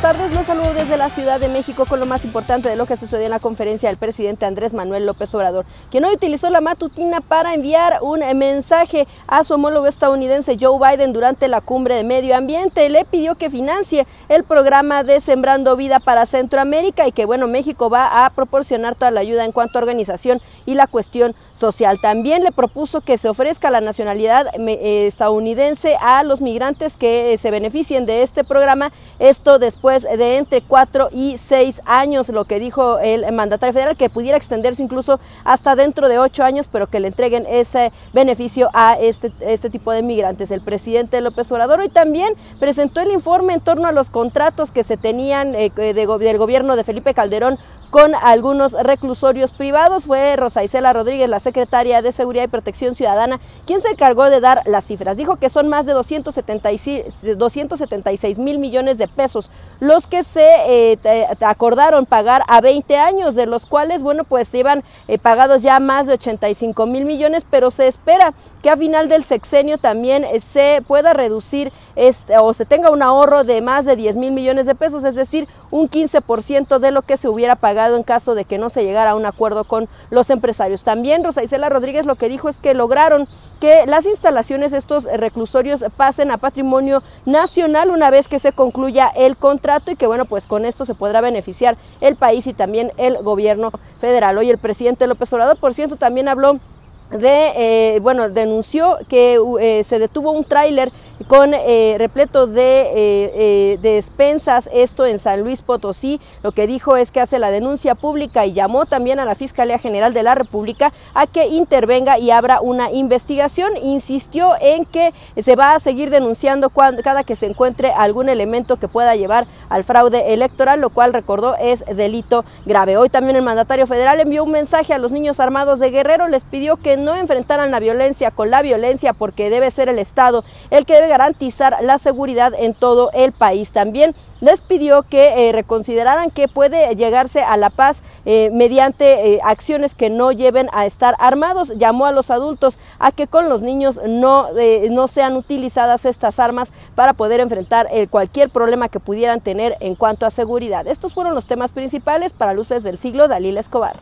tardes. Los saludo desde la Ciudad de México con lo más importante de lo que sucedió en la conferencia del presidente Andrés Manuel López Obrador, quien hoy utilizó la matutina para enviar un mensaje a su homólogo estadounidense Joe Biden durante la cumbre de medio ambiente. Le pidió que financie el programa de Sembrando Vida para Centroamérica y que, bueno, México va a proporcionar toda la ayuda en cuanto a organización y la cuestión social. También le propuso que se ofrezca la nacionalidad eh, estadounidense a los migrantes que eh, se beneficien de este programa. Esto después de entre cuatro y seis años, lo que dijo el mandatario federal, que pudiera extenderse incluso hasta dentro de ocho años, pero que le entreguen ese beneficio a este, este tipo de migrantes. El presidente López Obrador hoy también presentó el informe en torno a los contratos que se tenían eh, del gobierno de Felipe Calderón con algunos reclusorios privados. Fue Rosa Isela Rodríguez, la secretaria de Seguridad y Protección Ciudadana, quien se encargó de dar las cifras. Dijo que son más de 276, 276 mil millones de pesos los que se eh, acordaron pagar a 20 años, de los cuales, bueno, pues iban eh, pagados ya más de 85 mil millones, pero se espera que a final del sexenio también eh, se pueda reducir este, o se tenga un ahorro de más de 10 mil millones de pesos, es decir, un 15% de lo que se hubiera pagado en caso de que no se llegara a un acuerdo con los empresarios. También Rosa Isela Rodríguez lo que dijo es que lograron que las instalaciones, estos reclusorios, pasen a patrimonio nacional una vez que se concluya el contrato y que bueno, pues con esto se podrá beneficiar el país y también el gobierno federal. Hoy el presidente López Obrador, por cierto, también habló de, eh, bueno, denunció que eh, se detuvo un tráiler con eh, repleto de, eh, eh, de, despensas, esto en San Luis Potosí. Lo que dijo es que hace la denuncia pública y llamó también a la Fiscalía General de la República a que intervenga y abra una investigación. Insistió en que se va a seguir denunciando cada que se encuentre algún elemento que pueda llevar al fraude electoral, lo cual recordó es delito grave. Hoy también el mandatario federal envió un mensaje a los niños armados de Guerrero, les pidió que no enfrentaran la violencia con la violencia porque debe ser el Estado el que garantizar la seguridad en todo el país. También les pidió que eh, reconsideraran que puede llegarse a la paz eh, mediante eh, acciones que no lleven a estar armados. Llamó a los adultos a que con los niños no, no sean utilizadas estas armas para poder enfrentar cualquier problema que pudieran tener en cuanto a seguridad. Estos fueron los temas principales para Luces del Siglo, Dalila Escobar.